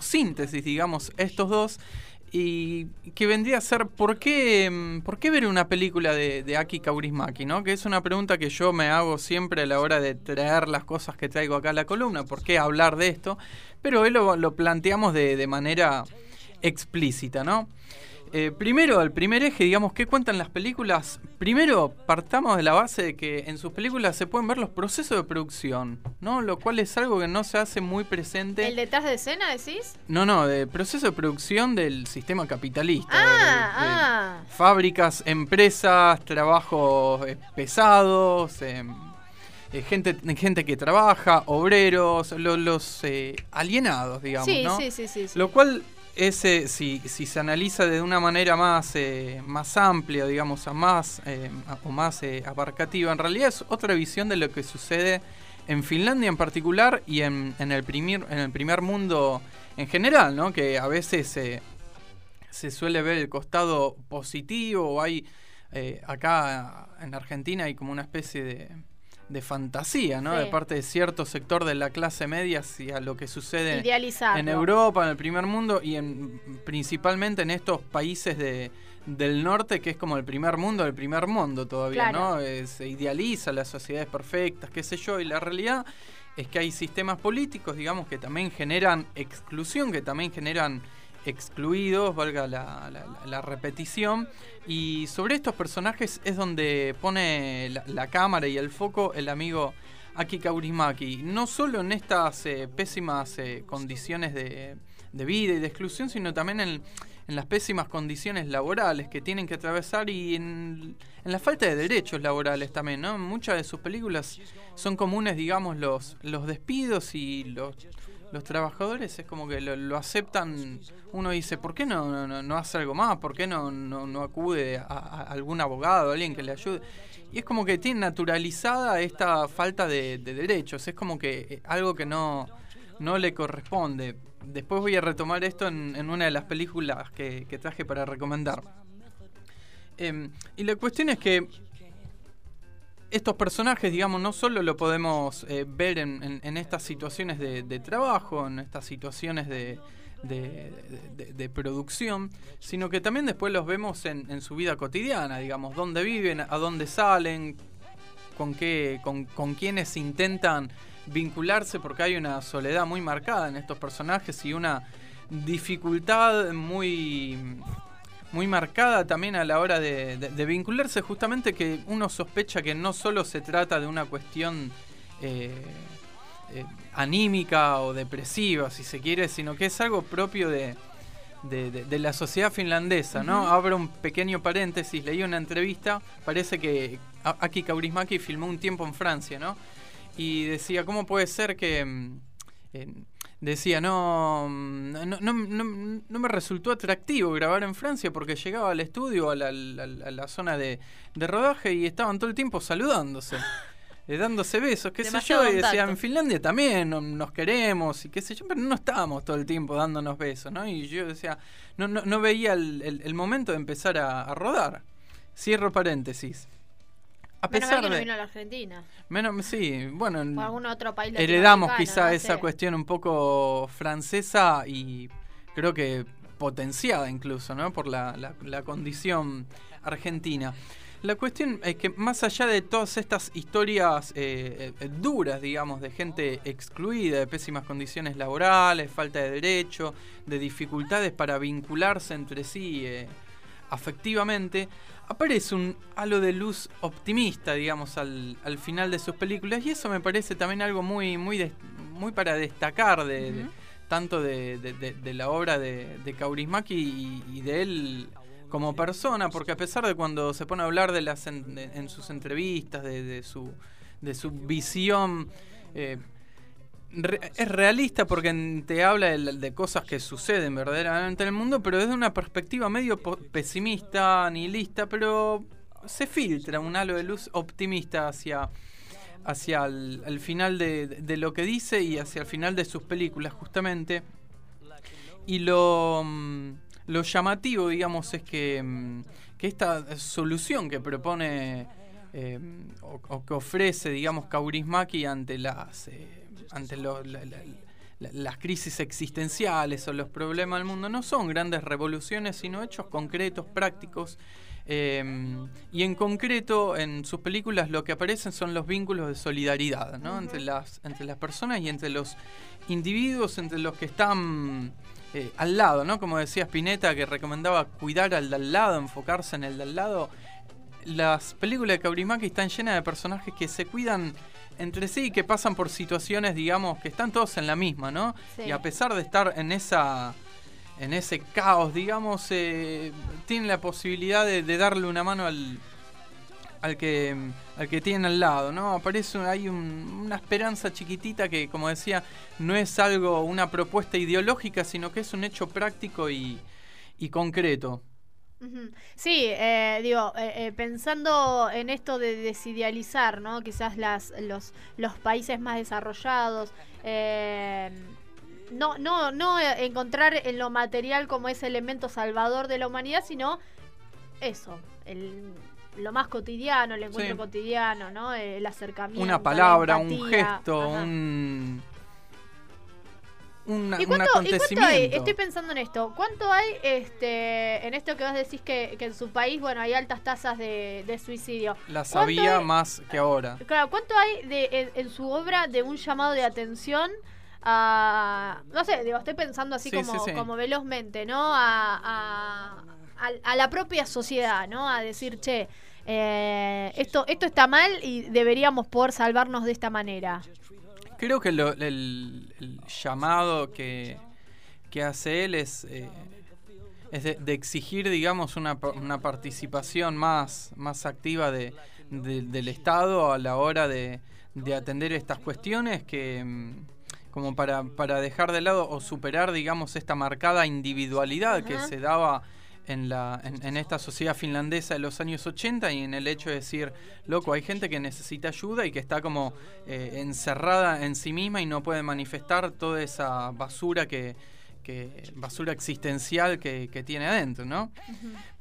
síntesis, digamos, estos dos y que vendría a ser ¿por qué, mm, por qué ver una película de, de Aki Kaurismaki? ¿no? Que es una pregunta que yo me hago siempre a la hora de traer las cosas que traigo acá a la columna, ¿por qué hablar de esto? Pero hoy lo, lo planteamos de, de manera explícita, ¿no? Eh, primero, el primer eje, digamos, ¿qué cuentan las películas? Primero, partamos de la base de que en sus películas se pueden ver los procesos de producción, ¿no? Lo cual es algo que no se hace muy presente. ¿El detrás de escena decís? No, no, de proceso de producción del sistema capitalista. Ah, de- de ah. Fábricas, empresas, trabajos eh, pesados, eh, eh, gente, gente que trabaja, obreros, lo- los eh, alienados, digamos, Sí, ¿no? sí, sí, sí, sí. Lo cual ese, si, si se analiza de una manera más, eh, más amplia, digamos, a más, eh, o más eh, abarcativa, en realidad es otra visión de lo que sucede en Finlandia en particular y en, en el, primer, en el primer mundo en general, ¿no? Que a veces eh, se suele ver el costado positivo o hay, acá en Argentina hay como una especie de, de fantasía, ¿no? Sí. De parte de cierto sector de la clase media hacia lo que sucede Idealizarlo. en Europa, en el primer mundo y en, principalmente en estos países de, del norte, que es como el primer mundo del primer mundo todavía, Claro. ¿no? Eh, se idealiza las sociedades perfectas, qué sé yo, y la realidad es que hay sistemas políticos, digamos, que también generan exclusión, que también generan excluidos, valga la, la- la repetición. Y sobre estos personajes es donde pone la, la cámara y el foco el amigo Aki Kaurismaki. No solo en estas eh, pésimas eh, condiciones de, de vida y de exclusión, sino también en, en las pésimas condiciones laborales que tienen que atravesar y en, la falta de derechos laborales también, ¿no? Muchas de sus películas son comunes, digamos, los, los despidos y los, los trabajadores es como que lo, aceptan. Uno dice, ¿por qué no, no, no- hace algo más? ¿Por qué no, no, no acude a, a algún abogado, alguien que le ayude? Y es como que tiene naturalizada esta falta de, de derechos. Es como que eh, algo que no, no le corresponde. Después voy a retomar esto en, una de las películas que, traje para recomendar. Em, y la cuestión es que estos personajes, digamos, no solo lo podemos eh, ver en, estas situaciones de, trabajo, en estas situaciones de- de producción, sino que también después los vemos en, en su vida cotidiana, digamos, dónde viven, a dónde salen, con qué, con, con quiénes intentan vincularse, porque hay una soledad muy marcada en estos personajes y una dificultad muy muy marcada también a la hora de, de- de vincularse, justamente que uno sospecha que no solo se trata de una cuestión eh, eh, anímica o depresiva, si se quiere, sino que es algo propio de, de- de- de la sociedad finlandesa, ¿no? Abro un pequeño paréntesis, leí una entrevista, parece que Aki Kaurismaki filmó un tiempo en Francia, ¿no? Y decía, ¿cómo puede ser que... mm, eh, decía, no, mm, no, no, no- no me resultó atractivo grabar en Francia porque llegaba al estudio, a la, la- a la zona de, de rodaje y estaban todo el tiempo saludándose. eh, dándose besos, qué sé yo, y decía, en Finlandia también no- nos queremos y qué sé yo, pero no estábamos todo el tiempo dándonos besos, ¿no? Y yo decía, no, no, no veía el, el- el momento de empezar a, a rodar. Cierro paréntesis. A Menos mal pesar que no vino a la Argentina. Menos, sí, bueno, en- O algún otro país heredamos quizá no esa sé. cuestión un poco francesa y creo que potenciada incluso, ¿no? Por la, la- la condición argentina. La cuestión es que más allá de todas estas historias eh, eh, duras, digamos, de gente excluida, de pésimas condiciones laborales, falta de derecho, de dificultades para vincularse entre sí eh, afectivamente, aparece un halo de luz optimista, digamos, al, al final de sus películas y eso me parece también algo muy, muy, des- muy para destacar de, de- tanto de, de- de- de la obra de, de Kaurismäki y, y de él como persona, porque a pesar de cuando se pone a hablar de las en, de- en sus entrevistas, de, de su, de su visión, eh, es realista porque te habla de, cosas que suceden verdaderamente en el mundo, pero desde una perspectiva medio pesimista, nihilista, pero se filtra un halo de luz optimista hacia, hacia el, final de, de lo que dice y hacia el final de sus películas, justamente. Y lo, mm, lo llamativo, digamos, es que, mm, que esta solución que propone eh, o, que ofrece, digamos, Kaurismäki ante las eh, ante lo- la- la- la- las crisis existenciales o los problemas del mundo no son grandes revoluciones, sino hechos concretos, prácticos. eh, y en concreto, en sus películas lo que aparecen son los vínculos de solidaridad ¿no? entre, las, entre las personas y entre los individuos, entre los que están eh, al lado, ¿no? Como decía Spinetta, que recomendaba cuidar al de al lado, enfocarse en el de al lado. Las películas de Kaurismäki están llenas de personajes que se cuidan entre sí y que pasan por situaciones, digamos, que están todos en la misma, ¿no? Sí. Y a pesar de estar en esa en ese caos, digamos, eh, tienen la posibilidad de, de darle una mano al, al que al que tienen al lado, ¿no? Aparece hay un- una esperanza chiquitita que, como decía, no es algo, una propuesta ideológica, sino que es un hecho práctico y, y concreto. Sí, eh, digo, eh, eh, pensando en esto de desidealizar, ¿no? Quizás las, los, los países más desarrollados, eh, no, no, no encontrar en lo material como ese elemento salvador de la humanidad, sino eso, el, lo más cotidiano, el encuentro Sí. cotidiano, ¿no? El acercamiento. Una la palabra, un gesto, Ajá. un, una- ¿Y un cuánto, ¿Y cuánto hay? acontecimiento. Estoy pensando en esto. ¿Cuánto hay este, en esto que vos decís que, que en su país, bueno, hay altas tasas de, de suicidio? Las ¿Cuánto había hay- más que ahora. Claro, ¿cuánto hay de, en, en su obra de un llamado de atención a... No sé, digo, estoy pensando así Sí, como, sí, sí. como velozmente, ¿no? A, a, a- a la propia sociedad, ¿no? A decir, che, eh, esto, esto está mal y deberíamos poder salvarnos de esta manera. Creo que lo- el, el llamado que, que hace él es, eh, es de, de exigir, digamos, una, una participación más, más activa de, de- del Estado a la hora de, de atender estas cuestiones que mm, como para, para dejar de lado o superar, digamos, esta marcada individualidad que se daba en, la, en, en esta sociedad finlandesa de los años 80 y en el hecho de decir, loco, hay gente que necesita ayuda y que está como eh, encerrada en sí misma y no puede manifestar toda esa basura que, que basura existencial que, que tiene adentro, ¿no?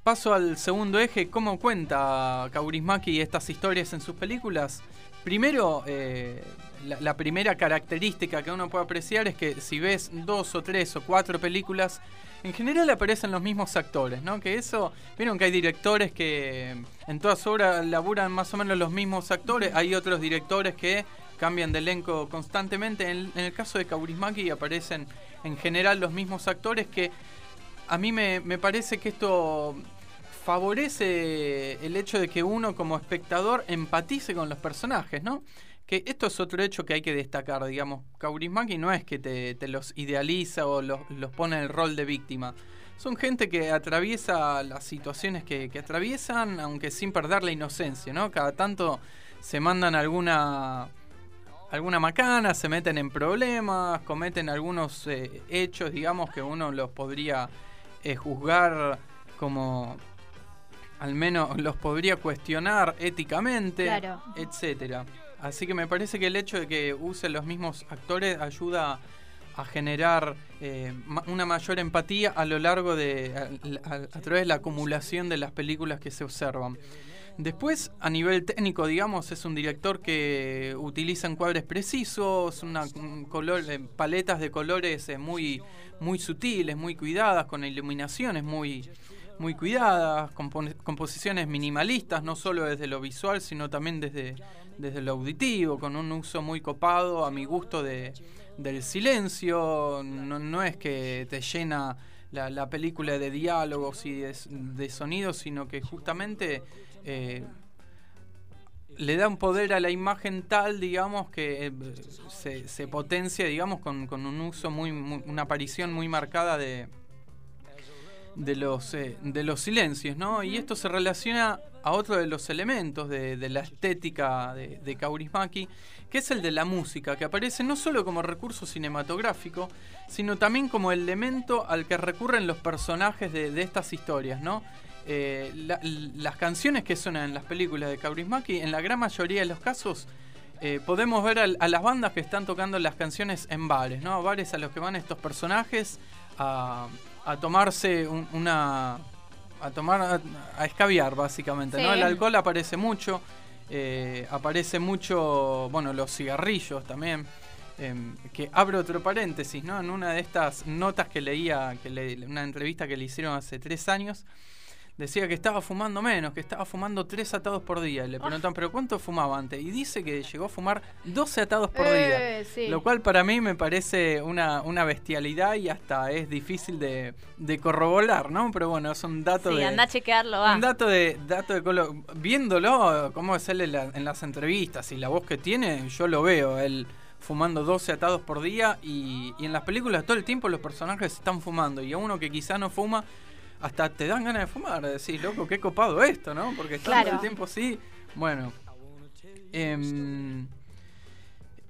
Paso al segundo eje, ¿cómo cuenta Kaurismäki estas historias en sus películas? Primero, eh, la, la primera característica que uno puede apreciar es que si ves dos o tres o cuatro películas, en general aparecen los mismos actores, ¿no? Que eso, vieron que hay directores que en todas obras laburan más o menos los mismos actores, hay otros directores que cambian de elenco constantemente. En, en el caso de Kaurismäki aparecen en general los mismos actores que a mí me, me parece que esto favorece el hecho de que uno como espectador empatice con los personajes, ¿no? Que esto es otro hecho que hay que destacar, digamos. Kaurismäki no es que te, te los idealiza o los, los pone en el rol de víctima. Son gente que atraviesa las situaciones que, que atraviesan, aunque sin perder la inocencia, ¿no? Cada tanto se mandan alguna alguna macana, se meten en problemas, cometen algunos eh, hechos, digamos, que uno los podría eh, juzgar como al menos los podría cuestionar éticamente, Claro. etcétera. Así que me parece que el hecho de que use los mismos actores ayuda a generar eh, una mayor empatía a lo largo de a, través de la acumulación de las películas que se observan. Después, a nivel técnico, digamos, es un director que utiliza encuadres precisos, una eh, paletas de colores eh, muy, muy sutiles, muy cuidadas, con iluminaciones muy, muy cuidadas, composiciones minimalistas, no solo desde lo visual, sino también desde, desde lo auditivo, con un uso muy copado, a mi gusto, de, del silencio. No, no es que te llena la, la película de diálogos y de, sonidos, sino que justamente eh, le da un poder a la imagen tal, digamos, que eh, se, se potencia, digamos, con, con un uso muy, muy- una aparición muy marcada de, de los, eh, de los silencios, ¿no? Y esto se relaciona a otro de los elementos de, la estética de, de Kaurismäki, que es el de la música, que aparece no solo como recurso cinematográfico, sino también como elemento al que recurren los personajes de, estas historias, ¿no? Eh, la- las canciones que suenan en las películas de Kaurismäki, en la gran mayoría de los casos, eh, podemos ver a, las bandas que están tocando las canciones en bares, ¿no? Bares a los que van estos personajes a, tomarse un- una. A tomar. a, a escabiar, básicamente, ¿no? El alcohol aparece mucho, eh, aparece mucho. bueno, los cigarrillos también. em, que abro otro paréntesis, ¿no? En una de estas notas que leía, que le, una entrevista que le hicieron hace tres años, decía que estaba fumando menos, que estaba fumando tres atados por día. Le preguntan, ¿pero cuánto fumaba antes? Y dice que llegó a fumar 12 atados por día. Eh, Lo cual para mí me parece una, una bestialidad y hasta es difícil de, de corroborar, ¿no? Pero bueno, es un dato sí, de. anda a chequearlo, va. Un dato de. Dato de colo- Viéndolo, cómo es él en, la- en las entrevistas y la voz que tiene, yo lo veo. Él fumando 12 atados por día y, y en las películas todo el tiempo los personajes están fumando y a uno que quizá no fuma hasta te dan ganas de fumar, decís, loco, qué copado esto, ¿no? Porque están todo Claro. el tiempo así. Bueno. em,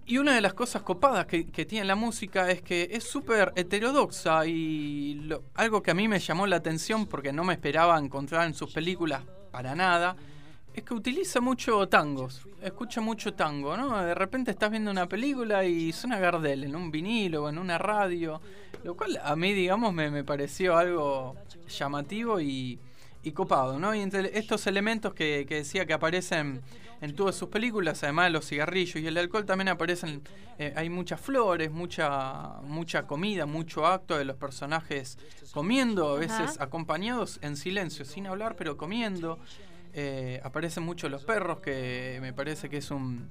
y una de las cosas copadas que, que tiene la música es que es súper heterodoxa y lo- algo que a mí me llamó la atención porque no me esperaba encontrar en sus películas para nada, es que utiliza mucho tangos, escucha mucho tango, ¿no? De repente estás viendo una película y suena Gardel en un vinilo o en una radio, lo cual a mí, digamos, me, me pareció algo llamativo y, y copado, ¿no? Y entre estos elementos que, que decía que aparecen en todas sus películas, además de los cigarrillos y el alcohol, también aparecen, eh, hay muchas flores, mucha, mucha comida, mucho acto de los personajes comiendo, a veces Ajá. acompañados en silencio, sin hablar, pero comiendo. Eh, aparecen mucho los perros, que me parece que es un,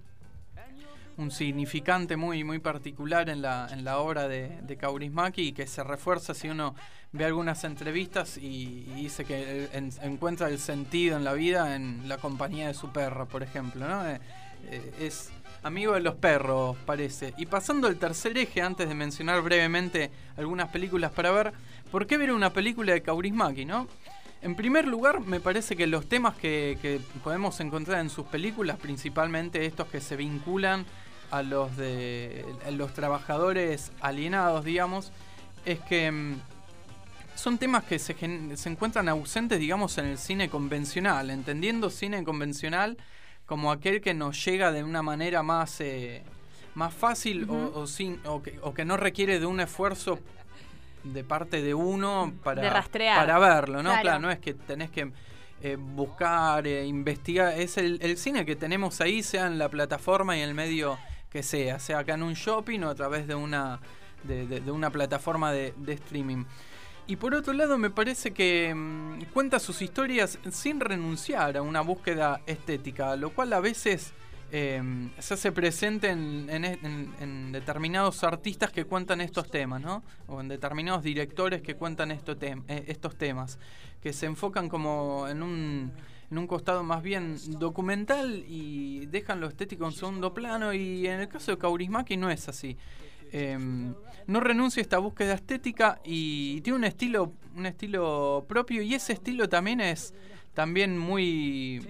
un significante muy, muy particular en la, en la obra de, Kaurismäki y que se refuerza si uno ve algunas entrevistas y, dice que en- encuentra el sentido en la vida en la compañía de su perro, por ejemplo. ¿no? Eh, eh, es amigo de los perros, parece. Y pasando al tercer eje, antes de mencionar brevemente algunas películas para ver, ¿por qué ver una película de Kaurismäki, no? En primer lugar, me parece que los temas que, que podemos encontrar en sus películas, principalmente estos que se vinculan a los de a los trabajadores alienados, digamos, es que mm, son temas que se, se encuentran ausentes, digamos, en el cine convencional, entendiendo cine convencional como aquel que nos llega de una manera más, eh, más fácil o- sin, o, que, o que no requiere de un esfuerzo de parte de uno para, De rastrear. para verlo, ¿no? Claro. Claro, no es que tenés que eh, buscar, eh, investigar, es el, el cine que tenemos ahí, sea en la plataforma y en el medio que sea, sea acá en un shopping o a través de una, de, de- de una plataforma de, de streaming. Y por otro lado, me parece que mm, cuenta sus historias sin renunciar a una búsqueda estética, lo cual a veces eh, se hace presente en, en- determinados artistas que cuentan estos temas, ¿no? O en determinados directores que cuentan eh, estos temas, que se enfocan como en un, en un costado más bien documental y dejan lo estético en segundo plano. Y en el caso de Kaurismäki no es así. Eh, no renuncia a esta búsqueda estética y tiene un estilo, un estilo propio y ese estilo también es también muy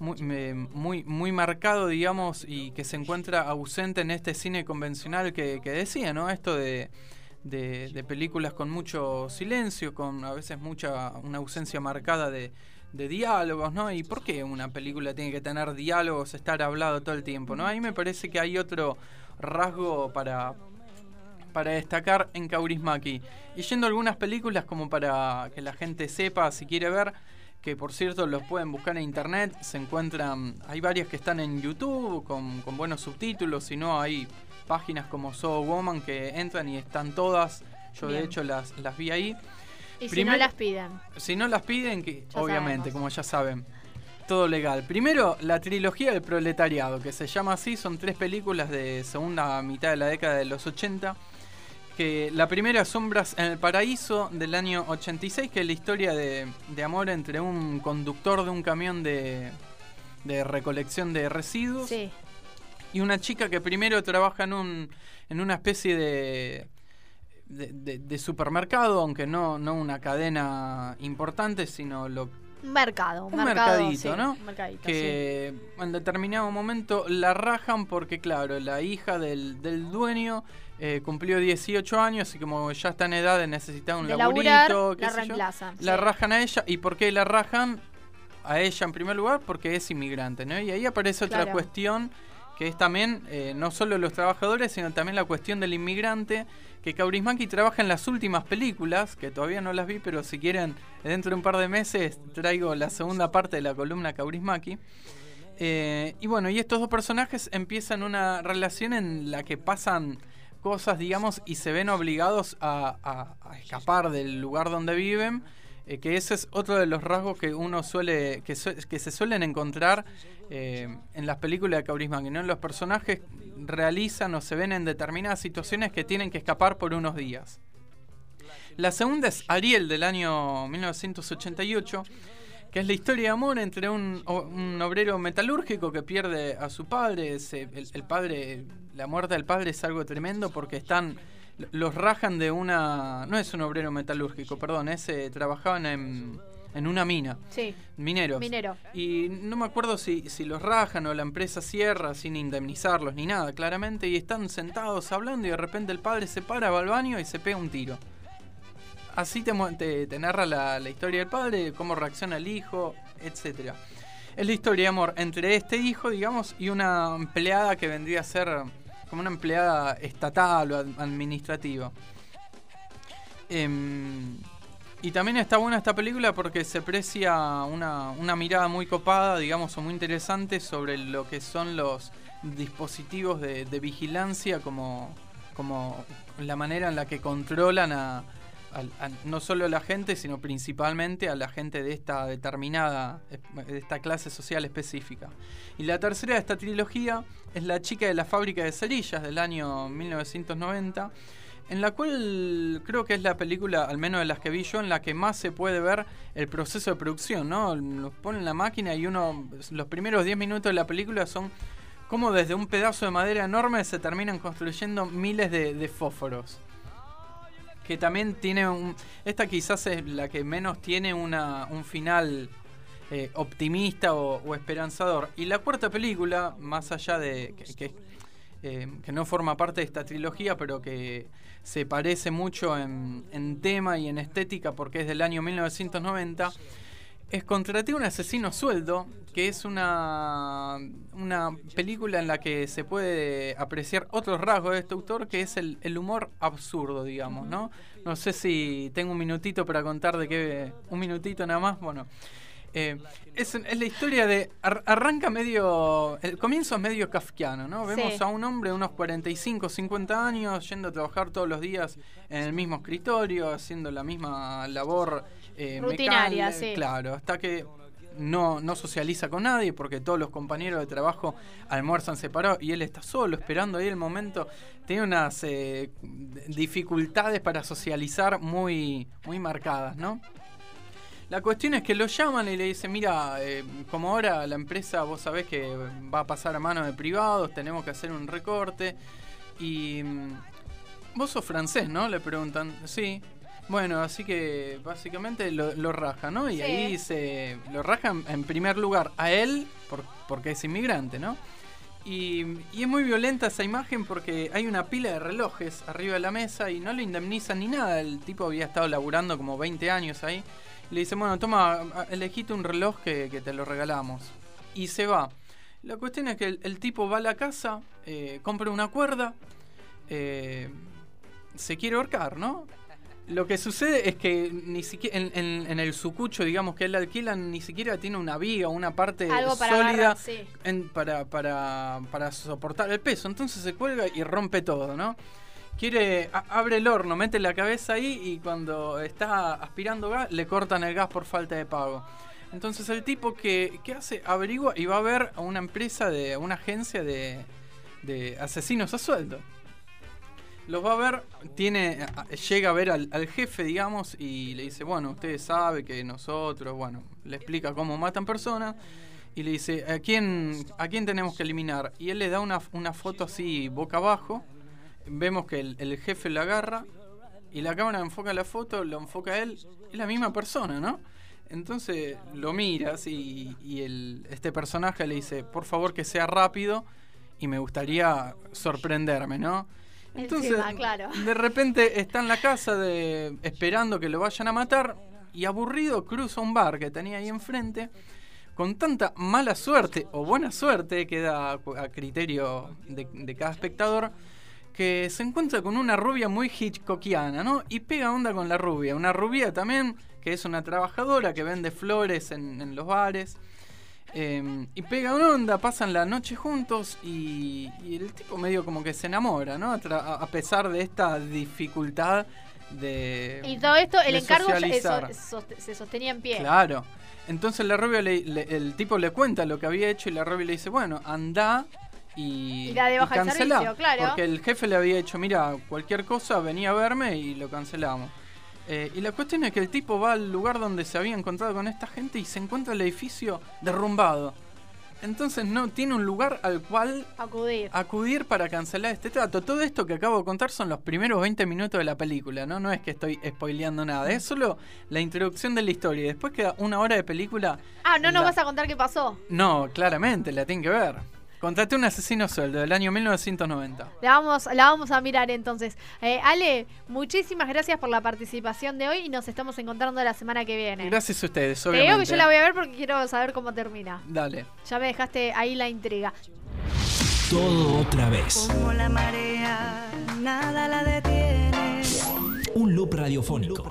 muy, me- muy, muy marcado, digamos, y que se encuentra ausente en este cine convencional que, que decía, ¿no? Esto de, de, películas con mucho silencio, con a veces mucha una ausencia marcada de, de diálogos, ¿no? ¿Y por qué una película tiene que tener diálogos, estar hablado todo el tiempo, ¿no? Ahí me parece que hay otro rasgo para, para destacar en Kaurismäki. Y yendo a algunas películas como para que la gente sepa si quiere ver, que por cierto los pueden buscar en internet, se encuentran, hay varias que están en YouTube con, con buenos subtítulos, si no hay páginas como So Woman que entran y están todas, yo de hecho las, las vi ahí. Y si no las piden. Si no las piden, que Ya obviamente, sabemos. como ya saben, todo legal. Primero, la trilogía del proletariado, que se llama así, son tres películas de segunda mitad de la década de los 80. Que la primera, Sombras en el Paraíso, del año 86, que es la historia de, de amor entre un conductor de un camión de, de recolección de residuos Sí. y una chica que primero trabaja en un en una especie de de, de- de supermercado, aunque no, no una cadena importante, sino lo mercado. Un, mercado, mercadito, sí, ¿no? Un mercadito, sí. que en determinado momento la rajan porque, claro, la hija del, del dueño eh, cumplió 18 años y como ya está en edad de necesitar un De laburito, laburar, qué la sé yo, reemplazan. la sí. rajan a ella. ¿Y por qué la rajan a ella en primer lugar? Porque es inmigrante, ¿no? Y ahí aparece otra Claro. cuestión que es también eh, no solo los trabajadores, sino también la cuestión del inmigrante, que Kaurismäki trabaja en las últimas películas, que todavía no las vi, pero si quieren, dentro de un par de meses traigo la segunda parte de la columna Kaurismäki. Eh, y bueno, y estos dos personajes empiezan una relación en la que pasan cosas, digamos, y se ven obligados a, escapar del lugar donde viven. Eh, que ese es otro de los rasgos que uno suele, que, que se suelen encontrar eh, en las películas de Kaurisman, que no los personajes realizan o se ven en determinadas situaciones que tienen que escapar por unos días. La segunda es Ariel del año 1988 que es la historia de amor entre un, obrero metalúrgico que pierde a su padre. el, padre, la muerte del padre es algo tremendo porque están, los rajan de una, no es un obrero metalúrgico, perdón, ese trabajaban en, en una mina. Sí. Mineros. Minero. Y no me acuerdo si, si los rajan o la empresa cierra sin indemnizarlos ni nada, claramente, y están sentados hablando y de repente el padre se para, va al baño y se pega un tiro así te, te, narra la, historia del padre, cómo reacciona el hijo, etc. Es la historia de amor entre este hijo, digamos, y una empleada que vendría a ser como una empleada estatal o administrativa. Em, y también está buena esta película porque se aprecia una, una, mirada muy copada, digamos, o muy interesante sobre lo que son los dispositivos de, de vigilancia, como, como la manera en la que controlan a, no solo a la gente, sino principalmente a la gente de esta determinada, de esta clase social específica. Y la tercera de esta trilogía es La chica de la fábrica de cerillas del año 1990, en la cual creo que es la película, al menos de las que vi yo, en la que más se puede ver el proceso de producción, ¿no? Los ponen en la máquina y uno, los primeros 10 minutos de la película son como desde un pedazo de madera enorme se terminan construyendo miles de fósforos que también tiene un... Esta quizás es la que menos tiene una, un final eh, optimista o, esperanzador. Y la cuarta película, más allá de que, eh, que, no forma parte de esta trilogía, pero que se parece mucho en, en tema y en estética porque es del año 1990, es Contraté un asesino sueldo, que es una, una película en la que se puede apreciar otro rasgo de este autor, que es el, humor absurdo, digamos, ¿no? No sé si tengo un minutito para contar de qué... Un minutito nada más, bueno. Eh, es, la historia de. arranca medio. El comienzo es medio kafkiano, ¿no? Vemos a un hombre de unos 45, 50 años yendo a trabajar todos los días en el mismo escritorio, haciendo la misma labor eh, rutinaria, sí. Claro, hasta que no, no socializa con nadie porque todos los compañeros de trabajo almuerzan separados y él está solo esperando ahí el momento. Tiene unas eh, dificultades para socializar muy, muy marcadas, ¿no? La cuestión es que lo llaman y le dicen, mira, eh, como ahora la empresa vos sabés que va a pasar a manos de privados, tenemos que hacer un recorte. Y mm, vos sos francés, ¿no? Le preguntan, sí. Bueno, así que básicamente lo, lo raja, ¿no? Y ahí se lo rajan en primer lugar a él porque es inmigrante, ¿no? Y, y, es muy violenta esa imagen porque hay una pila de relojes arriba de la mesa y no le indemnizan ni nada. El tipo había estado laburando como 20 años ahí. Le dice, bueno, toma, elegiste un reloj que, te lo regalamos. Y se va. La cuestión es que el, tipo va a la casa, eh, compra una cuerda, eh, se quiere ahorcar, ¿no? Lo que sucede es que ni siquiera en, el sucucho, digamos, que él alquila, ni siquiera tiene una viga, una parte sólida para, para, para, soportar el peso. Entonces se cuelga y rompe todo, ¿no? Quiere, abre el horno, mete la cabeza ahí y cuando está aspirando gas, le cortan el gas por falta de pago. Entonces el tipo que, ¿qué hace? Averigua y va a ver a una empresa, de una agencia de, de asesinos a sueldo los va a ver, tiene, llega a ver al, jefe, digamos, y le dice, bueno, usted sabe que nosotros, bueno, le explica cómo matan personas, y le dice, ¿a quién, a quién tenemos que eliminar? Y él le da una, una foto así, boca abajo, vemos que el, jefe la agarra, y la cámara enfoca la foto, lo enfoca a él, es la misma persona, ¿no? Entonces lo miras y, y el, este personaje le dice, por favor que sea rápido, y me gustaría sorprenderme, ¿no? Entonces, de repente está en la casa de, esperando que lo vayan a matar y aburrido cruza un bar que tenía ahí enfrente con tanta mala suerte o buena suerte, queda a criterio de, cada espectador, que se encuentra con una rubia muy hitchcockiana, ¿no? Y pega onda con la rubia. Una rubia también, que es una trabajadora que vende flores en, en los bares. Eh, y pega una onda, pasan la noche juntos y, y el tipo medio como que se enamora, ¿no? A, pesar de esta dificultad de. Y todo esto, el encargo socializar. sost- se sostenía en pie. Claro. Entonces la rubia le- le- el tipo le cuenta lo que había hecho y la rubia le dice, bueno, anda y, Y de baja el servicio, claro. Porque el jefe le había dicho, mira, cualquier cosa venía a verme y lo cancelamos. Eh, y la cuestión es que el tipo va al lugar donde se había encontrado con esta gente y se encuentra el edificio derrumbado. Entonces no tiene un lugar al cual Acudir. acudir para cancelar este trato. Todo esto que acabo de contar son los primeros 20 minutos de la película, ¿no? No es que estoy spoileando nada, es solo la introducción de la historia. Y después queda una hora de película. Ah, no nos La- vas a contar qué pasó. No, claramente, la tienen que ver. Contraté un asesino sueldo del año 1990. La vamos, la vamos a mirar entonces. Eh, Ale, muchísimas gracias por la participación de hoy y nos estamos encontrando la semana que viene. Gracias a ustedes, Te obviamente. digo que yo la voy a ver porque quiero saber cómo termina. Dale. Ya me dejaste ahí la intriga. Todo otra vez. Como la marea, nada la detiene. Un loop radiofónico.